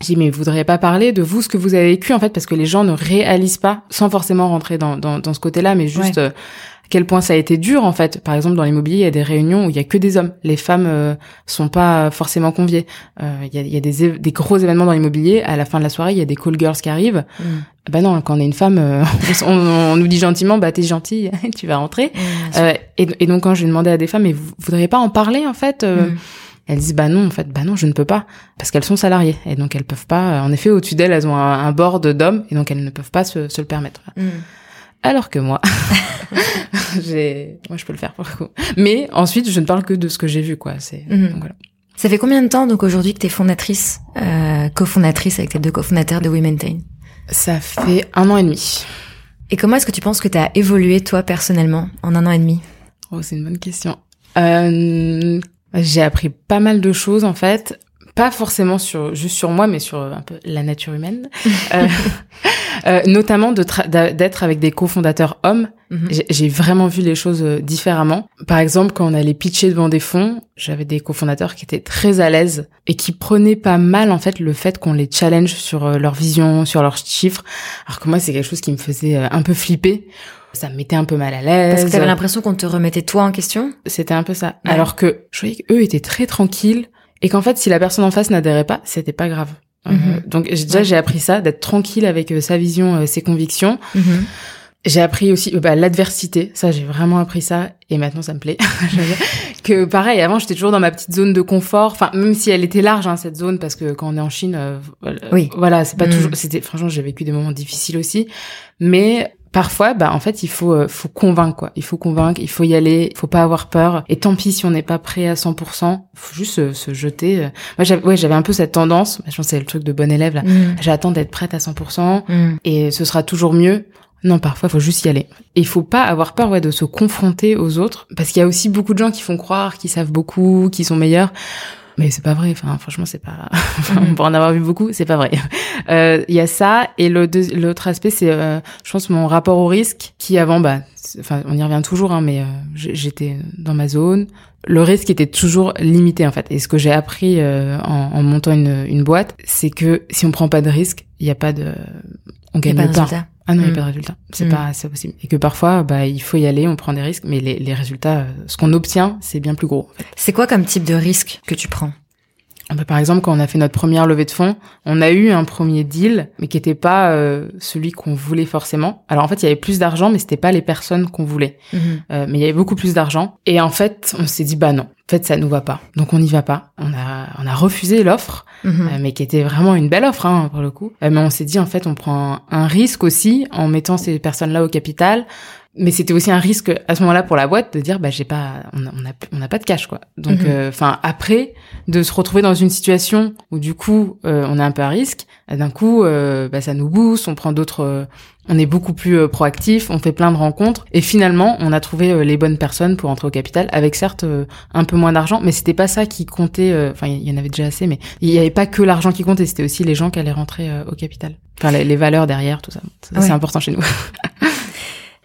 B: j'ai dit mais vous voudriez pas parler de vous ce que vous avez vécu en fait parce que les gens ne réalisent pas sans forcément rentrer dans dans, dans ce côté-là mais juste euh, quel point ça a été dur en fait. Par exemple, dans l'immobilier, il y a des réunions où il y a que des hommes. Les femmes euh, sont pas forcément conviées. Euh, il y a, il y a des, des, gros événements dans l'immobilier. À la fin de la soirée, il y a des call girls qui arrivent. Mm. Bah non, quand on est une femme, euh, on, nous dit gentiment, bah t'es gentille, tu vas rentrer. Mm, euh, et, et, donc quand j'ai demandé à des femmes, mais vous voudriez pas en parler en fait mm. Elles disent bah non en fait bah non je ne peux pas parce qu'elles sont salariées et donc elles peuvent pas en effet au-dessus d'elles elles ont un, un board d'hommes et donc elles ne peuvent pas se, se le permettre. Alors que moi, j'ai, moi je peux le faire pour le coup. Mais ensuite, je ne parle que de ce que j'ai vu, quoi. C'est
A: mhm. voilà. Ça fait combien de temps donc aujourd'hui que tu es fondatrice, euh, cofondatrice avec tes deux cofondateurs de WeMaintain
B: Ça fait un an et demi.
A: Et comment est-ce que tu penses que tu as évolué toi personnellement en un an et demi?
B: Oh, c'est une bonne question. Euh, j'ai appris pas mal de choses en fait pas forcément sur juste sur moi mais sur un peu la nature humaine. Euh, euh, notamment d'être avec des cofondateurs hommes. Mhm. j'ai vraiment vu les choses euh, différemment. Par exemple quand on allait pitcher devant des fonds j'avais des cofondateurs qui étaient très à l'aise et qui prenaient pas mal en fait le fait qu'on les challenge sur euh, leur vision sur leurs chiffres. Alors que moi c'est quelque chose qui me faisait un peu flipper. Ça me mettait un peu mal à l'aise.
A: Parce que t'avais l'impression qu'on te remettait toi en question?
B: C'était un peu ça. Alors que je voyais qu'eux étaient très tranquilles et qu'en fait si la personne en face n'adhérait pas c'était pas grave. Euh, mhm. donc déjà j'ai appris ça d'être tranquille avec euh, sa vision euh, ses convictions. Mhm. j'ai appris aussi bah, l'adversité. Ça j'ai vraiment appris ça. Et maintenant ça me plaît. Que pareil avant j'étais toujours dans ma petite zone de confort. Enfin même si elle était large hein, cette zone parce que quand on est en Chine oui. voilà c'est pas mhm. toujours c'était franchement j'ai vécu des moments difficiles aussi. Mais parfois, bah en fait, il faut euh, faut convaincre quoi. Il faut convaincre, il faut y aller, il faut pas avoir peur. Et tant pis si on n'est pas prêt à 100%, faut juste se, jeter. Moi, j'avais ouais, j'avais un peu cette tendance. Je pense c'est le truc de bon élève là. Mm. J'attends d'être prête à 100% mm. et ce sera toujours mieux. Non, parfois, il faut juste y aller. Et il faut pas avoir peur ouais, de se confronter aux autres, parce qu'il y a aussi beaucoup de gens qui font croire qu'ils savent beaucoup, qu'ils sont meilleurs mais c'est pas vrai. Enfin, franchement, c'est pas. on peut en avoir vu beaucoup, c'est pas vrai. Euh, il y a ça et l'autre aspect, c'est, euh, je pense, mon rapport au risque, qui avant, bah, enfin, on y revient toujours, hein, mais euh, j'étais dans ma zone. Le risque était toujours limité en fait. Et ce que j'ai appris en, en, montant une, une boîte, c'est que si on prend pas de risque, il y a pas de, on gagne pas. Ah non, il n'y a pas de mm. résultat. C'est mm. pas, c'est possible. Et que parfois, bah, il faut y aller, on prend des risques, mais les, les résultats, ce qu'on obtient, c'est bien plus gros. En fait.
A: C'est quoi comme type de risque que tu prends?
B: Bah, par exemple, quand on a fait notre première levée de fonds, on a eu un premier deal, mais qui n'était pas euh, celui qu'on voulait forcément. Alors en fait, il y avait plus d'argent, mais c'était pas les personnes qu'on voulait. Mm-hmm. Euh, mais il y avait beaucoup plus d'argent. Et en fait, on s'est dit bah non, en fait, ça nous va pas. Donc on n'y va pas. On a on a refusé l'offre, mm-hmm. euh, mais qui était vraiment une belle offre hein, pour le coup. mais on s'est dit en fait, on prend un risque aussi en mettant ces personnes-là au capital mais c'était aussi un risque à ce moment-là pour la boîte de dire bah j'ai pas on a on n'a pas de cash quoi. Donc mhm. euh, enfin après de se retrouver dans une situation où du coup euh, on est un peu à risque d'un coup euh, bah, ça nous booste on prend d'autres on est beaucoup plus proactif on fait plein de rencontres et finalement on a trouvé les bonnes personnes pour entrer au capital avec certes un peu moins d'argent mais c'était pas ça qui comptait enfin il y en avait déjà assez mais il y avait pas que l'argent qui comptait c'était aussi les gens qui allaient rentrer au capital. Enfin les, valeurs derrière tout ça. C'est important chez nous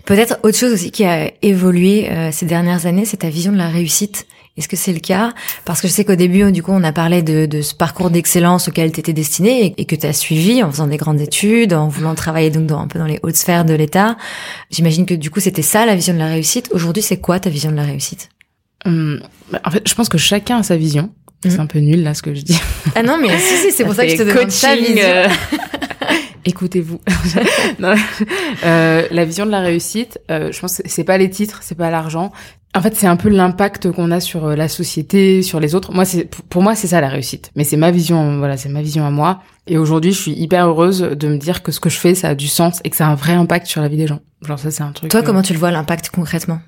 A: Peut-être autre chose aussi qui a évolué euh, ces dernières années, c'est ta vision de la réussite. Est-ce que c'est le cas? Parce que je sais qu'au début, du coup, on a parlé de, de ce parcours d'excellence auquel tu étais destiné et, que tu as suivi en faisant des grandes études, en voulant travailler donc dans, un peu dans les hautes sphères de l'État. J'imagine que du coup, c'était ça la vision de la réussite. Aujourd'hui, c'est quoi ta vision de la réussite?
B: Hum, bah, En fait, je pense que chacun a sa vision. C'est hum. un peu nul là ce que je dis.
A: Ah non, mais si, si, c'est pour ça que je te demande ta vision. Euh,
B: écoutez-vous. euh, la vision de la réussite, euh, je pense que c'est pas les titres, c'est pas l'argent. En fait, c'est un peu l'impact qu'on a sur euh, la société, sur les autres. Moi, c'est pour moi, c'est ça la réussite. Mais c'est ma vision, voilà, c'est ma vision à moi. Et aujourd'hui, je suis hyper heureuse de me dire que ce que je fais, ça a du sens et que ça a un vrai impact sur la vie des gens. Genre ça, c'est un truc.
A: Toi, comment tu le vois l'impact concrètement?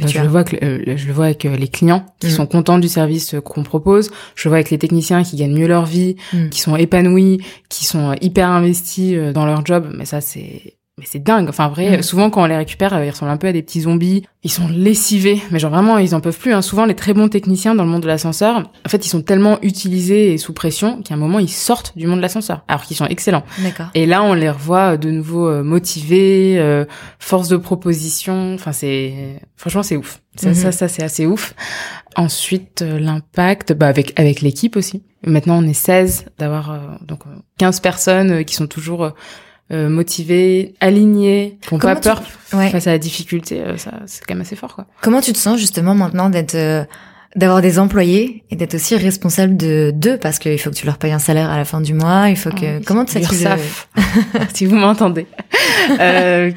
B: Je le vois que euh, je le vois avec euh, les clients qui mm. sont contents du service euh, qu'on propose. Je le vois avec les techniciens qui gagnent mieux leur vie, mm. qui sont épanouis, qui sont hyper investis dans leur job. Mais ça, c'est mais c'est dingue. Enfin, vrai, mm. souvent quand on les récupère, euh, ils ressemblent un peu à des petits zombies. Ils sont lessivés, mais genre vraiment, ils en peuvent plus. Hein. Souvent, les très bons techniciens dans le monde de l'ascenseur, en fait, ils sont tellement utilisés et sous pression qu'à un moment, ils sortent du monde de l'ascenseur, alors qu'ils sont excellents.
A: D'accord.
B: Et là, on les revoit de nouveau euh, motivés, euh, force de proposition. Enfin, c'est franchement, c'est ouf. Ça, mm-hmm. ça, ça c'est assez ouf. Ensuite, l'impact, bah avec avec l'équipe aussi. Maintenant, on est 16 d'avoir donc 15 personnes qui sont toujours euh, motivés, alignés, qui n'ont pas peur face à la difficulté, euh, ça c'est quand même assez fort quoi.
A: Comment tu te sens justement maintenant d'être euh, d'avoir des employés et d'être aussi responsable de d'eux? Parce qu'il faut que tu leur payes un salaire à la fin du mois, il faut que
B: oh,
A: comment tu
B: sais si vous m'entendez.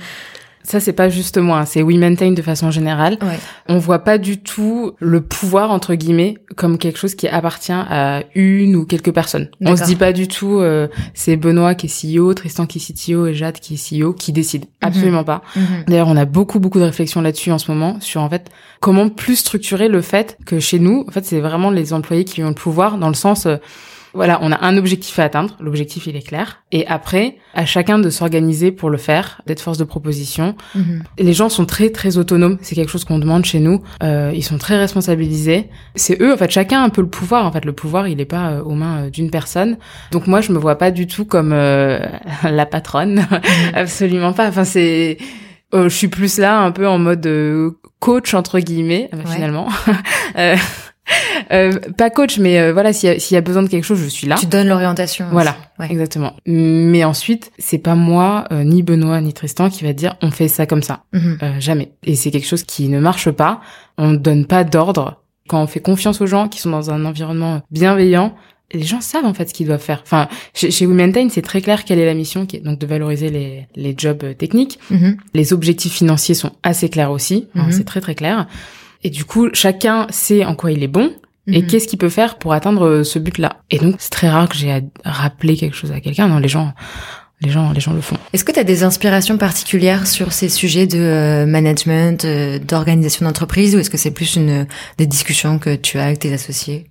B: ça c'est pas juste moi, c'est We Maintain de façon générale.
A: Ouais.
B: On voit pas du tout le pouvoir entre guillemets comme quelque chose qui appartient à une ou quelques personnes. On se dit pas du tout euh, c'est Benoît qui est CEO, Tristan qui est CTO et Jade qui est CEO qui décide. Mhm. Absolument pas.
A: Mhm.
B: D'ailleurs, on a beaucoup beaucoup de réflexions là-dessus en ce moment sur en fait comment plus structurer le fait que chez nous, en fait, c'est vraiment les employés qui ont le pouvoir dans le sens euh, voilà, on a un objectif à atteindre. L'objectif, il est clair. Et après, à chacun de s'organiser pour le faire, d'être force de proposition.
A: Mhm.
B: Les gens sont très, très autonomes. C'est quelque chose qu'on demande chez nous. Euh, ils sont très responsabilisés. C'est eux, en fait, chacun a un peu le pouvoir. En fait, le pouvoir, il n'est pas euh, aux mains euh, d'une personne. Donc moi, je me vois pas du tout comme euh, la patronne. Mhm. Absolument pas. Enfin, c'est... je suis plus là un peu en mode coach entre guillemets ouais. finalement euh, pas coach, mais euh, voilà, s'il y, y, a besoin de quelque chose, je suis là.
A: Tu donnes l'orientation.
B: Voilà, exactement. Mais ensuite, c'est pas moi, euh, ni Benoît, ni Tristan qui va dire on fait ça comme ça.
A: Mhm.
B: Euh, jamais. Et c'est quelque chose qui ne marche pas. On ne donne pas d'ordre. Quand on fait confiance aux gens qui sont dans un environnement bienveillant, les gens savent en fait ce qu'ils doivent faire. Enfin, chez, chez c'est très clair quelle est la mission, qui est donc de valoriser les, les jobs techniques.
A: Mhm.
B: Les objectifs financiers sont assez clairs aussi.
A: Mhm.
B: C'est très très clair. Et du coup, chacun sait en quoi il est bon et
A: Mhm.
B: qu'est-ce qu'il peut faire pour atteindre euh, ce but-là. Et donc, c'est très rare que j'ai à rappeler quelque chose à quelqu'un. Non, les gens, les gens, les gens le font.
A: Est-ce que tu as des inspirations particulières sur ces sujets de euh, management, euh, d'organisation d'entreprise, ou est-ce que c'est plus une des discussions que tu as avec tes associés?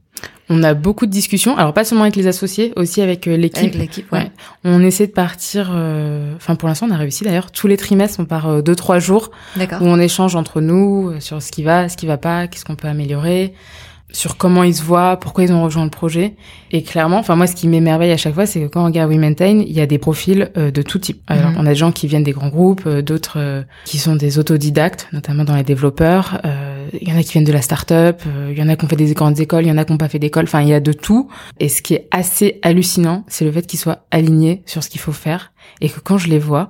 B: On a beaucoup de discussions. Alors, pas seulement avec les associés, aussi avec euh, l'équipe.
A: Avec l'équipe, ouais.
B: Ouais. On essaie de partir. euh, Enfin, pour l'instant, on a réussi d'ailleurs. Tous les trimestres, on part euh, deux, trois jours
A: D'accord.
B: où on échange entre nous sur ce qui va, ce qui va pas, qu'est-ce qu'on peut améliorer, sur comment ils se voient, pourquoi ils ont rejoint le projet. Et clairement, enfin moi, ce qui m'émerveille à chaque fois, c'est que quand on regarde We Maintain, il y a des profils euh, de tout type. Alors,
A: Mhm.
B: on a des gens qui viennent des grands groupes, euh, d'autres euh, qui sont des autodidactes, notamment dans les développeurs. Il y en a qui viennent de la start-up, il y en a qui ont fait des grandes écoles, il y en a qui n'ont pas fait d'école. Enfin, il y a de tout. Et ce qui est assez hallucinant, c'est le fait qu'ils soient alignés sur ce qu'il faut faire et que quand je les vois,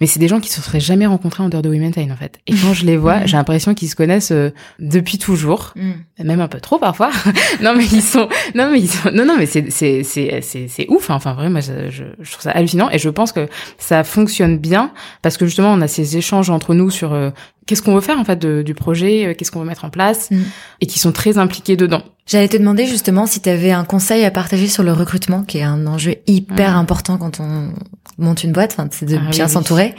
B: mais c'est des gens qui se seraient jamais rencontrés en dehors de We Maintain, en fait. Et quand je les vois, j'ai l'impression qu'ils se connaissent euh, depuis toujours,
A: Mm.
B: même un peu trop parfois. non mais ils sont, non mais ils sont, non non mais c'est c'est c'est c'est c'est ouf. hein. Enfin vraiment, moi je, je je trouve ça hallucinant et je pense que ça fonctionne bien parce que justement on a ces échanges entre nous sur euh, qu'est-ce qu'on veut faire en fait de- du projet, euh, qu'est-ce qu'on veut mettre en place
A: Mm.
B: et qui sont très impliqués dedans.
A: J'allais te demander justement si tu avais un conseil à partager sur le recrutement, qui est un enjeu hyper important quand on monte une boîte, enfin, c'est de
B: Ah
A: bien
B: oui.
A: s'entourer.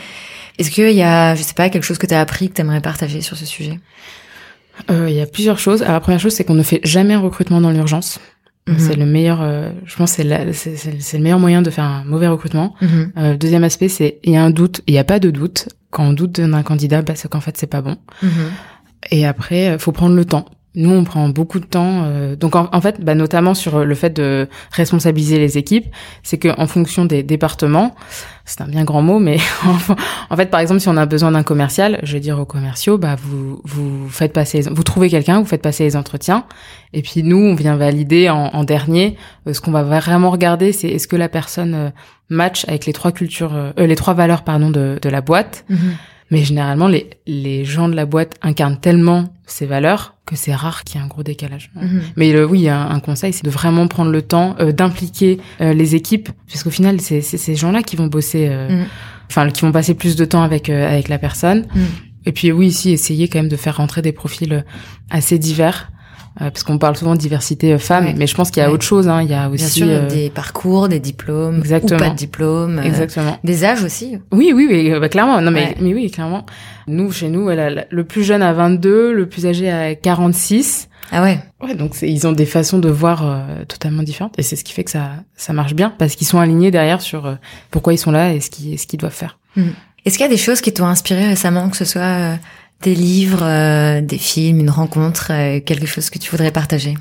A: Est-ce qu'il y a, je sais pas, quelque chose que tu as appris que tu aimerais partager sur ce sujet?
B: Euh, Il y a plusieurs choses. Alors, la première chose, c'est qu'on ne fait jamais un recrutement dans l'urgence.
A: Mhm.
B: C'est le meilleur, euh, je pense, c'est la- c'est c'est- c'est le meilleur moyen de faire un mauvais recrutement.
A: Mhm.
B: Euh, deuxième aspect, c'est il y a un doute, il n'y a pas de doute. Quand on doute d'un candidat, bah, c'est qu'en fait, c'est pas bon.
A: Mhm.
B: Et après, euh, faut prendre le temps. Nous, on prend beaucoup de temps. euh, donc, en, en fait, bah, notamment sur le fait de responsabiliser les équipes, c'est que en fonction des départements, c'est un bien grand mot, mais en, en fait, par exemple, si on a besoin d'un commercial, je vais dire aux commerciaux, bah, vous vous faites passer, vous trouvez quelqu'un, vous faites passer les entretiens, et puis nous, on vient valider en, en dernier. Euh, ce qu'on va vraiment regarder, c'est est-ce que la personne euh, match avec les trois cultures, euh, euh, les trois valeurs, pardon, de, de la boîte.
A: Mhm.
B: Mais généralement, les, les gens de la boîte incarnent tellement ces valeurs que c'est rare qu'il y ait un gros décalage.
A: Mhm.
B: Mais le, oui, un, un conseil, c'est de vraiment prendre le temps euh, d'impliquer euh, les équipes, parce qu'au final, c'est ces gens-là qui vont bosser, euh,
A: Mhm.
B: enfin, qui vont passer plus de temps avec euh, avec la personne.
A: Mhm.
B: Et puis oui, ici, essayer quand même de faire rentrer des profils euh, assez divers. Euh, parce qu'on parle souvent de diversité euh, femmes,
A: Ouais.
B: mais je pense qu'il y a
A: Ouais.
B: autre chose. Hein. Il y a
A: Bien
B: aussi
A: sûr,
B: euh,
A: des parcours, des diplômes,
B: Exactement.
A: ou pas de diplôme, euh,
B: exactement.
A: des âges aussi.
B: Oui, oui, oui, bah, clairement. Non, mais,
A: Ouais.
B: mais oui, clairement. Nous, chez nous, elle a- le plus jeune a 22, le plus âgé a 46.
A: Ah ouais.
B: Ouais, donc c'est- ils ont des façons de voir euh, totalement différentes. Et c'est ce qui fait que ça, ça marche bien, parce qu'ils sont alignés derrière sur pourquoi ils sont là et ce qu'ils ce qu'ils doivent faire.
A: Mhm. Est-ce qu'il y a des choses qui t'ont inspiré récemment, que ce soit euh, des livres, euh, des films, une rencontre, euh, quelque chose que tu voudrais partager?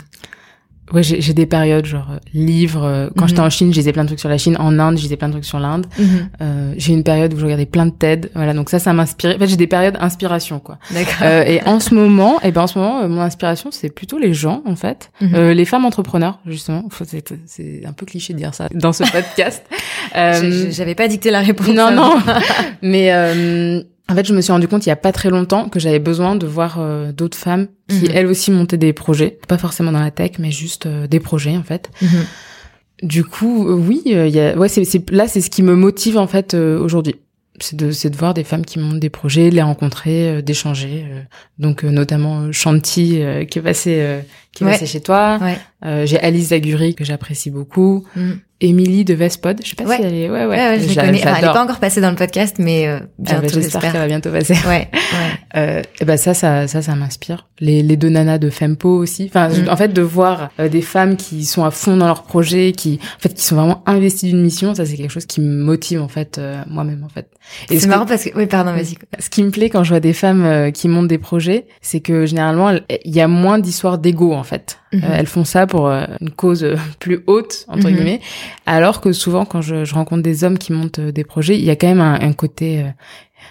B: Ouais, j'ai des périodes genre livres. Quand j'étais mhm. en Chine, je lisais plein de trucs sur la Chine. En Inde, lisais plein de trucs sur l'Inde. Mhm. euh, j'ai une période où je regardais plein de TED. Voilà, donc ça, ça m'inspirait. En fait, j'ai des périodes inspiration, quoi.
A: D'accord. Euh,
B: et en ce moment, et eh ben en ce moment, mon inspiration, c'est plutôt les gens, en fait, mhm. euh, les femmes entrepreneurs, justement. C'est un peu cliché de dire ça dans ce podcast.
A: euh, J'avais pas dicté la réponse.
B: Non, non. Mais euh, en fait, je me suis rendu compte il y a pas très longtemps que j'avais besoin de voir euh, d'autres femmes qui mhm. elles aussi montaient des projets, pas forcément dans la tech, mais juste euh, des projets en fait. Mhm. Du coup, euh, oui, il y a, ouais, c'est, là, c'est ce qui me motive en fait aujourd'hui. C'est de, c'est de voir des femmes qui montent des projets, les rencontrer, d'échanger. donc notamment Shanti qui est passé, qui est passé chez toi. Ouais. j'ai Alice Zaguri que j'apprécie beaucoup. Mhm. Émilie de Vespod. Je sais pas si elle est. Ouais, ouais.
A: ouais, je, connais. elle est pas encore passée dans le podcast, mais euh, bientôt. Ah bah,
B: j'espère qu'elle va bientôt passer.
A: Ouais. ouais.
B: euh, et ben ça, ça, ça, ça m'inspire. Les, les deux nanas de Fempo aussi. Enfin, mm. en fait, de voir euh, des femmes qui sont à fond dans leur projet, qui, en fait, qui sont vraiment investies d'une mission, ça c'est quelque chose qui me motive en fait euh, moi-même en fait.
A: C'est marrant parce que, oui, pardon, vas-y.
B: Ce qui me plaît quand je vois des femmes euh, qui montent des projets, c'est que généralement il y a moins d'histoires d'ego en fait. Mhm. elles font ça pour une cause plus haute entre mhm. guillemets, alors que souvent quand je, je, rencontre des hommes qui montent des projets, il y a quand même un, un côté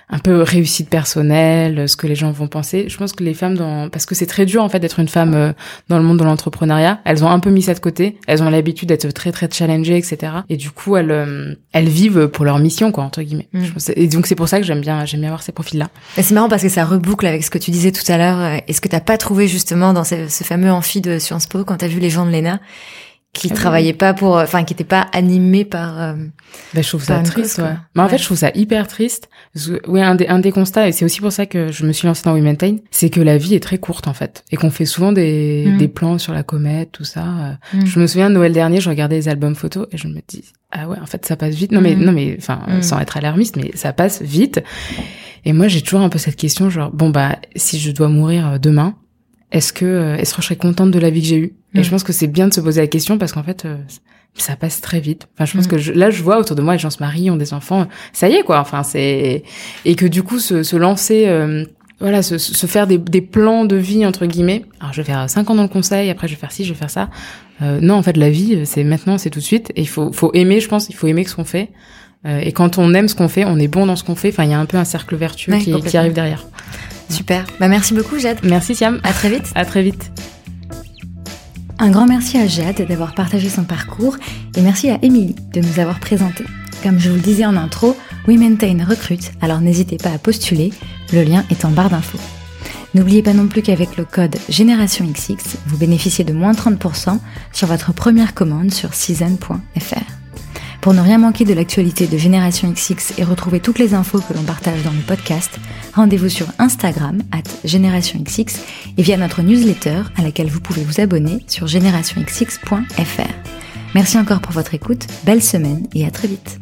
B: un peu réussite personnelle, ce que les gens vont penser. Je pense que les femmes, dans... parce que c'est très dur en fait d'être une femme euh, dans le monde de l'entrepreneuriat, elles ont un peu mis ça de côté. Elles ont l'habitude d'être très très challengées, etc. Et du coup, elles euh, elles vivent pour leur mission, quoi, entre guillemets. Mm. Et donc c'est pour ça que j'aime bien j'aime bien voir ces profils-là.
A: C'est marrant parce que ça reboucle avec ce que tu disais tout à l'heure. Est-ce que t'as pas trouvé justement dans ce, ce fameux amphi de Sciences Po quand t'as vu les gens de l'ENA qui ah travaillait pas pour enfin qui était pas animé par euh,
B: bah, je trouve ça triste ouais. mais en fait je trouve ça hyper triste. Oui un des un des constats et c'est aussi pour ça que je me suis lancée dans We Maintain c'est que la vie est très courte en fait. Et qu'on fait souvent des mm. des plans sur la comète tout ça mm. je me souviens de Noël dernier je regardais les albums photos et je me dis ah ouais en fait ça passe vite. Non mais mm. non mais enfin sans être alarmiste mais ça passe vite. Et moi j'ai toujours un peu cette question genre bon bah si je dois mourir euh, demain est-ce que euh, est-ce que je serais contente de la vie que j'ai eue? Et je mm. pense que c'est bien de se poser la question parce qu'en fait euh, ça passe très vite. Enfin, je pense mm. que là je vois autour de moi les gens se marient, ont des enfants, ça y est quoi. Enfin, c'est et que du coup se, se lancer euh, voilà, se, se faire des, des, plans de vie entre guillemets. Alors je vais faire cinq ans dans le conseil, après je vais faire ci, je vais faire ça. Euh, non, en fait, la vie, c'est maintenant, c'est tout de suite. Et il faut, faut aimer, je pense, il faut aimer ce qu'on fait. et quand on aime ce qu'on fait, on est bon dans ce qu'on fait. Enfin, il y a un peu un cercle vertueux qui, qui, arrive derrière.
A: Super. Bah, merci beaucoup, Jade.
B: Merci, Siam.
A: À très vite.
B: À très vite.
A: Un grand merci à Jade d'avoir partagé son parcours et merci à Émilie de nous avoir présenté. Comme je vous le disais en intro, We Maintain recrute, alors n'hésitez pas à postuler, le lien est en barre d'infos. N'oubliez pas non plus qu'avec le code Génération XX, vous bénéficiez de moins 30% sur votre première commande sur season.fr. Pour ne rien manquer de l'actualité de Génération XX et retrouver toutes les infos que l'on partage dans le podcast, rendez-vous sur Instagram, at Génération et via notre newsletter à laquelle vous pouvez vous abonner sur générationxx.fr. Merci encore pour votre écoute, belle semaine et à très vite.